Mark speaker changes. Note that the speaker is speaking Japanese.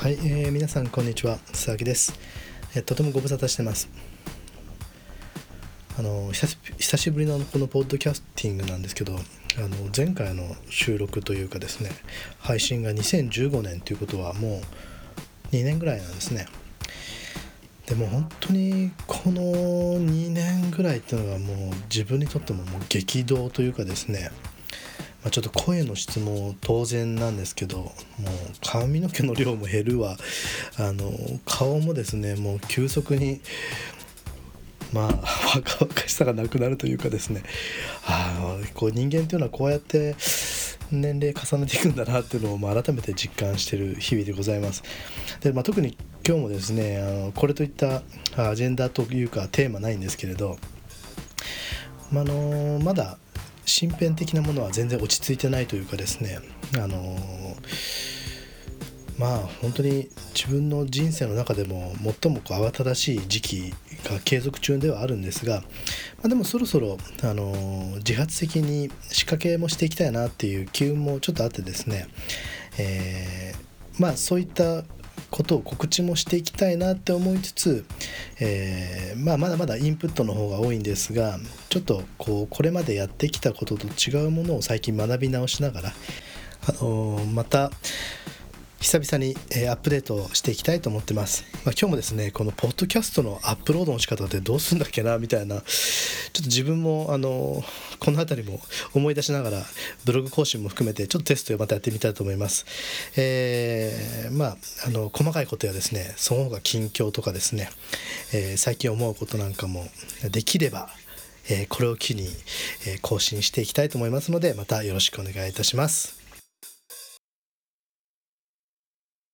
Speaker 1: はい、えー、皆さんこんにちは佐々木です、えー、とてもご無沙汰してます。あの久しぶりのこのポッドキャスティングなんですけどあの前回の収録というかですね配信が2015年ということはもう2年ぐらいなんですね。でも本当にこの2年ぐらいっていうのがもう自分にとってももう激動というかですねまあ、ちょっと声の質も当然なんですけどもう髪の毛の量も減るわあの顔もですねもう急速にまあ若々しさがなくなるというかですねあこう人間っていうのはこうやって年齢重ねていくんだなっていうのをまあ改めて実感してる日々でございます。でまあ、特に今日もですねあのこれといったアジェンダというかテーマないんですけれど、まあのまだ身辺的なものは全然落ち着いてないというかですねあのまあ本当に自分の人生の中でも最もこう慌ただしい時期が継続中ではあるんですが、まあ、でもそろそろあの自発的に仕掛けもしていきたいなっていう機運もちょっとあってですね、えー、まあそういったことを告知もしていきたいなって思いつつ、えー、まあ、まだまだインプットの方が多いんですがちょっとこうこれまでやってきたことと違うものを最近学び直しながら、あのー、また久々に、えアップデートしていきたいと思ってます、まあ、今日もですねこのポッドキャストのアップロードの仕方ってどうすんだっけなみたいなちょっと自分もあのこの辺りも思い出しながらブログ更新も含めてちょっとテストをまたやってみたいと思いますえー、まああの細かいことやですねその他近況とかですね、えー、最近思うことなんかもできればえこれを機に、え更新していきたいと思いますのでまたよろしくお願いいたします。